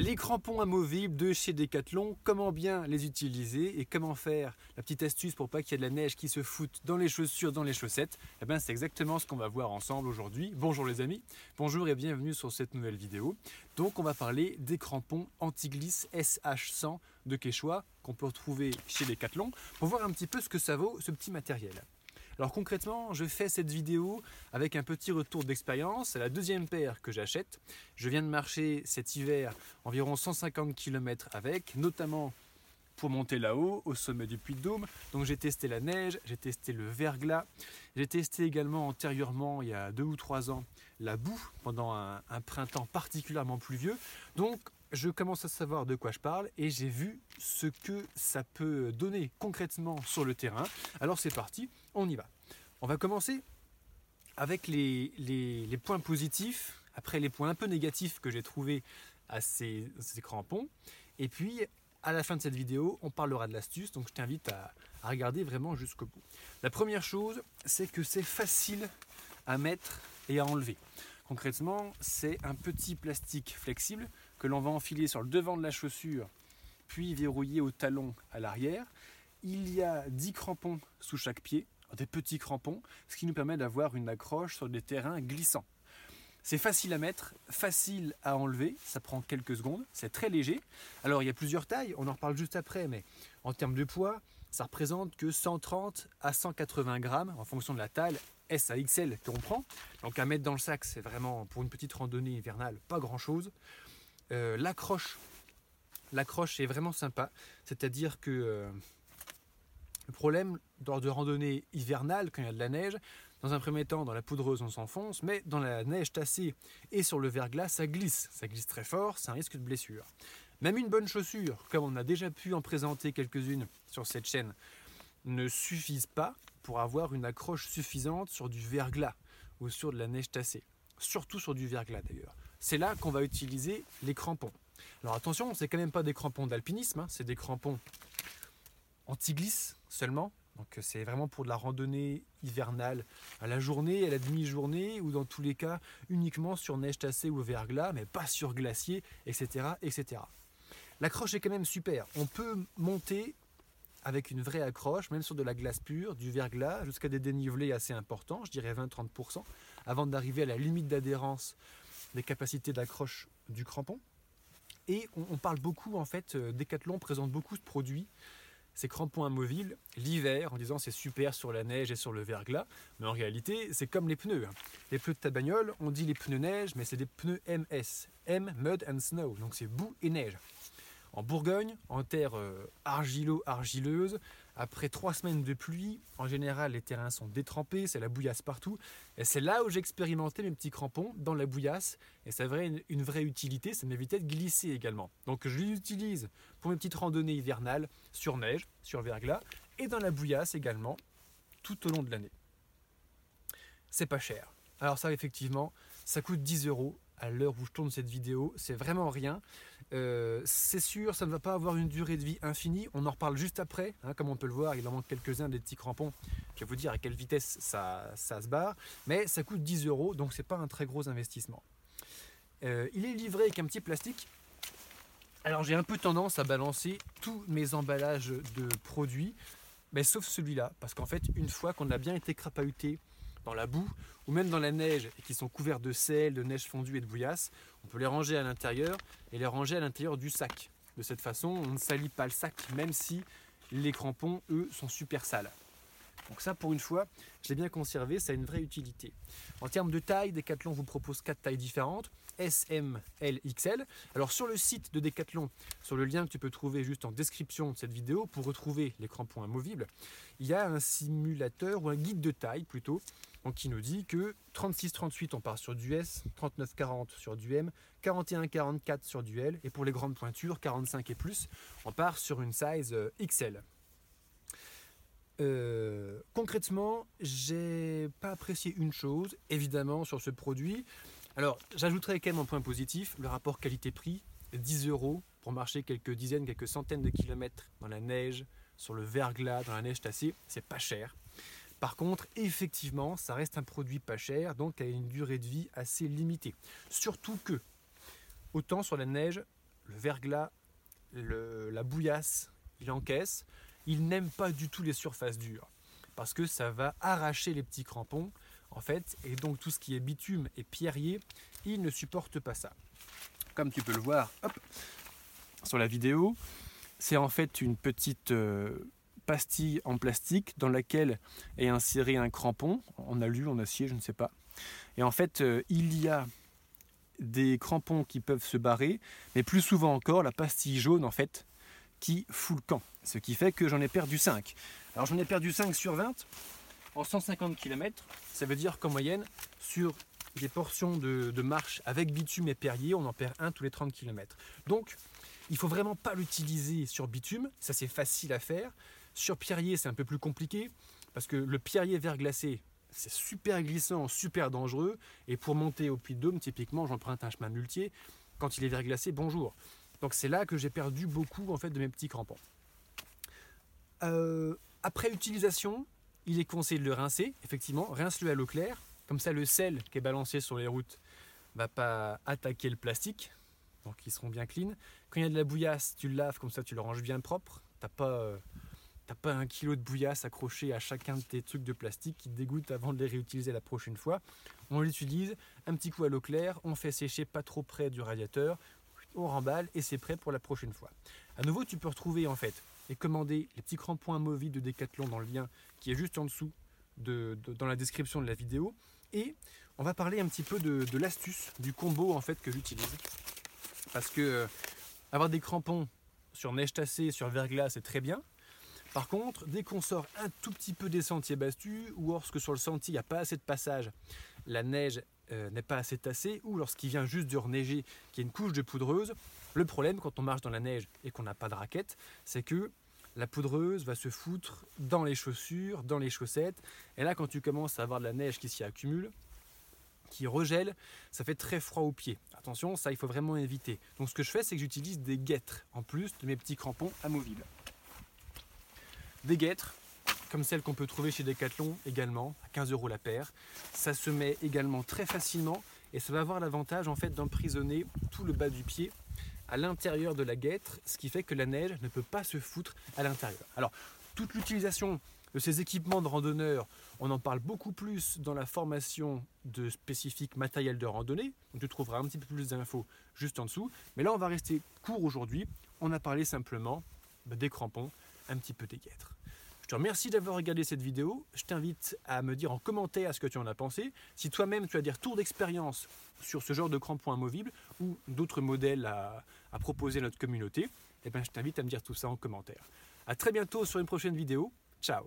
Les crampons amovibles de chez Decathlon, comment bien les utiliser et comment faire la petite astuce pour pas qu'il y ait de la neige qui se foute dans les chaussures, dans les chaussettes Eh bien c'est exactement ce qu'on va voir ensemble aujourd'hui. Bonjour les amis, bonjour et bienvenue sur cette nouvelle vidéo. Donc on va parler des crampons anti-glisse SH100 de Quechua qu'on peut retrouver chez Decathlon pour voir un petit peu ce que ça vaut ce petit matériel. Alors concrètement, je fais cette vidéo avec un petit retour d'expérience. C'est la deuxième paire que j'achète. Je viens de marcher cet hiver environ 150 km avec, notamment pour monter là-haut, au sommet du Puy de Dôme. Donc j'ai testé la neige, j'ai testé le verglas, j'ai testé également antérieurement, il y a deux ou trois ans, la boue pendant un, un printemps particulièrement pluvieux. Donc je commence à savoir de quoi je parle et j'ai vu ce que ça peut donner concrètement sur le terrain. Alors c'est parti, on y va. On va commencer avec les, points positifs, après les points un peu négatifs que j'ai trouvés à ces, crampons. Et puis à la fin de cette vidéo, on parlera de l'astuce, donc je t'invite à regarder vraiment jusqu'au bout. La première chose, c'est que c'est facile à mettre et à enlever. Concrètement, c'est un petit plastique flexible que l'on va enfiler sur le devant de la chaussure, puis verrouiller au talon à l'arrière. Il y a 10 crampons sous chaque pied, des petits crampons, ce qui nous permet d'avoir une accroche sur des terrains glissants. C'est facile à mettre, facile à enlever, ça prend quelques secondes, c'est très léger. Alors il y a plusieurs tailles, on en reparle juste après, mais en termes de poids, ça représente que 130 à 180 grammes en fonction de la taille S à XL qu'on prend. Donc à mettre dans le sac, c'est vraiment pour une petite randonnée hivernale, pas grand chose. Euh, l'accroche, l'accroche est vraiment sympa, c'est-à-dire que euh, le problème lors de randonnée hivernale, quand il y a de la neige, dans un premier temps, dans la poudreuse, on s'enfonce, mais dans la neige tassée et sur le verglas, ça glisse. Ça glisse très fort, c'est un risque de blessure. Même une bonne chaussure, comme on a déjà pu en présenter quelques-unes sur cette chaîne, ne suffisent pas pour avoir une accroche suffisante sur du verglas ou sur de la neige tassée. Surtout sur du verglas d'ailleurs. C'est là qu'on va utiliser les crampons. Alors attention, c'est quand même pas des crampons d'alpinisme, hein, c'est des crampons anti-glisse seulement. Donc c'est vraiment pour de la randonnée hivernale à la journée, à la demi-journée ou dans tous les cas uniquement sur neige tassée ou verglas, mais pas sur glacier, etc. etc. L'accroche est quand même super. On peut monter avec une vraie accroche, même sur de la glace pure, du verglas, jusqu'à des dénivelés assez importants, je dirais 20-30%, avant d'arriver à la limite d'adhérence des capacités d'accroche du crampon. Et on, parle beaucoup, en fait, euh, Decathlon présente beaucoup de produits ces crampons amovibles l'hiver en disant c'est super sur la neige et sur le verglas. Mais en réalité, c'est comme les pneus. Hein. Les pneus de ta bagnole, on dit les pneus neige, mais c'est des pneus MS. M, Mud and Snow. Donc c'est boue et neige. En Bourgogne, en terre euh, argilo-argileuse, après trois semaines de pluie, en général les terrains sont détrempés, c'est la bouillasse partout. Et c'est là où j'ai expérimenté mes petits crampons, dans la bouillasse. Et ça avait une, vraie utilité, ça m'évitait de glisser également. Donc je les utilise pour mes petites randonnées hivernales, sur neige, sur verglas, et dans la bouillasse également, tout au long de l'année. C'est pas cher. Alors ça effectivement, ça coûte 10 euros à l'heure où je tourne cette vidéo, c'est vraiment rien. Euh, c'est sûr, ça ne va pas avoir une durée de vie infinie. On en reparle juste après. Hein, comme on peut le voir, il en manque quelques-uns des petits crampons. Je vais vous dire à quelle vitesse ça, ça se barre. Mais ça coûte 10 euros, donc c'est pas un très gros investissement. Euh, il est livré avec un petit plastique. Alors j'ai un peu tendance à balancer tous mes emballages de produits, mais sauf celui-là, parce qu'en fait, une fois qu'on a bien été crapahuté, la boue ou même dans la neige et qui sont couverts de sel, de neige fondue et de bouillasse, on peut les ranger à l'intérieur et les ranger à l'intérieur du sac. De cette façon, on ne salit pas le sac même si les crampons, eux, sont super sales. Donc ça, pour une fois, je l'ai bien conservé, ça a une vraie utilité. En termes de taille, Decathlon vous propose quatre tailles différentes, S, M, L, XL. Alors sur le site de Decathlon, sur le lien que tu peux trouver juste en description de cette vidéo pour retrouver les crampons amovibles, il y a un simulateur ou un guide de taille plutôt, qui nous dit que 36-38 on part sur du S, 39-40 sur du M, 41-44 sur du L, et pour les grandes pointures, 45 et plus, on part sur une size euh, XL. Euh, concrètement, j'ai pas apprécié une chose, évidemment, sur ce produit. Alors, j'ajouterai quand même un point positif, le rapport qualité-prix, 10 euros pour marcher quelques dizaines, quelques centaines de kilomètres dans la neige, sur le verglas, dans la neige tassée, c'est pas cher. Par contre, effectivement, ça reste un produit pas cher, donc a une durée de vie assez limitée. Surtout que, autant sur la neige, le verglas, la bouillasse, il encaisse. Il n'aime pas du tout les surfaces dures parce que ça va arracher les petits crampons en fait et donc tout ce qui est bitume et pierrier, il ne supporte pas ça. Comme tu peux le voir sur la vidéo, c'est en fait une petite euh, pastille en plastique dans laquelle est inséré un crampon en alu, en acier, je ne sais pas. Et en fait, euh, il y a des crampons qui peuvent se barrer, mais plus souvent encore, la pastille jaune, en fait, qui fout le camp. Ce qui fait que j'en ai perdu 5. Alors j'en ai perdu 5 sur 20 en 150 km. Ça veut dire qu'en moyenne, sur des portions de, de, marche avec bitume et perrier, on en perd un tous les 30 km. Donc, il faut vraiment pas l'utiliser sur bitume, ça c'est facile à faire. Sur pierrier, c'est un peu plus compliqué parce que le pierrier verglacé, c'est super glissant, super dangereux. Et pour monter au Puy de Dôme, typiquement, j'emprunte un chemin muletier. Quand il est verglacé, bonjour. Donc c'est là que j'ai perdu beaucoup en fait de mes petits crampons. Euh, après utilisation, il est conseillé de le rincer. Effectivement, rince-le à l'eau claire. Comme ça, le sel qui est balancé sur les routes va pas attaquer le plastique. Donc ils seront bien clean. Quand il y a de la bouillasse, tu le laves comme ça, tu le ranges bien propre. T'as pas euh, T'as pas un kilo de bouillasse accroché à chacun de tes trucs de plastique qui te dégoûtent avant de les réutiliser la prochaine fois. On l'utilise, un petit coup à l'eau claire, on fait sécher pas trop près du radiateur, on remballe et c'est prêt pour la prochaine fois. À nouveau, tu peux retrouver en fait et commander les petits crampons amovibles de Decathlon dans le lien qui est juste en dessous de, dans la description de la vidéo. Et on va parler un petit peu de, de l'astuce, du combo en fait que j'utilise. Parce que euh, avoir des crampons sur neige tassée, sur verglas, c'est très bien. Par contre, dès qu'on sort un tout petit peu des sentiers bastus, ou lorsque sur le sentier il n'y a pas assez de passage, la neige euh, n'est pas assez tassée, ou lorsqu'il vient juste de reneiger, qu'il y a une couche de poudreuse, le problème quand on marche dans la neige et qu'on n'a pas de raquette, c'est que la poudreuse va se foutre dans les chaussures, dans les chaussettes, et là quand tu commences à avoir de la neige qui s'y accumule, qui regèle, ça fait très froid aux pieds. Attention, ça il faut vraiment éviter. Donc ce que je fais, c'est que j'utilise des guêtres en plus de mes petits crampons amovibles des guêtres, comme celles qu'on peut trouver chez Decathlon également, à 15 euros la paire. Ça se met également très facilement et ça va avoir l'avantage en fait d'emprisonner tout le bas du pied à l'intérieur de la guêtre, ce qui fait que la neige ne peut pas se foutre à l'intérieur. Alors, toute l'utilisation de ces équipements de randonneurs, on en parle beaucoup plus dans la formation de spécifiques matériel de randonnée. Tu trouveras un petit peu plus d'infos juste en dessous. Mais là, on va rester court aujourd'hui. On a parlé simplement bah, des crampons, un petit peu des guêtres. Je te remercie d'avoir regardé cette vidéo. Je t'invite à me dire en commentaire ce que tu en as pensé. Si toi-même tu as des retours d'expérience sur ce genre de crampons amovibles ou d'autres modèles à, proposer à notre communauté, eh ben, je t'invite à me dire tout ça en commentaire. A très bientôt sur une prochaine vidéo. Ciao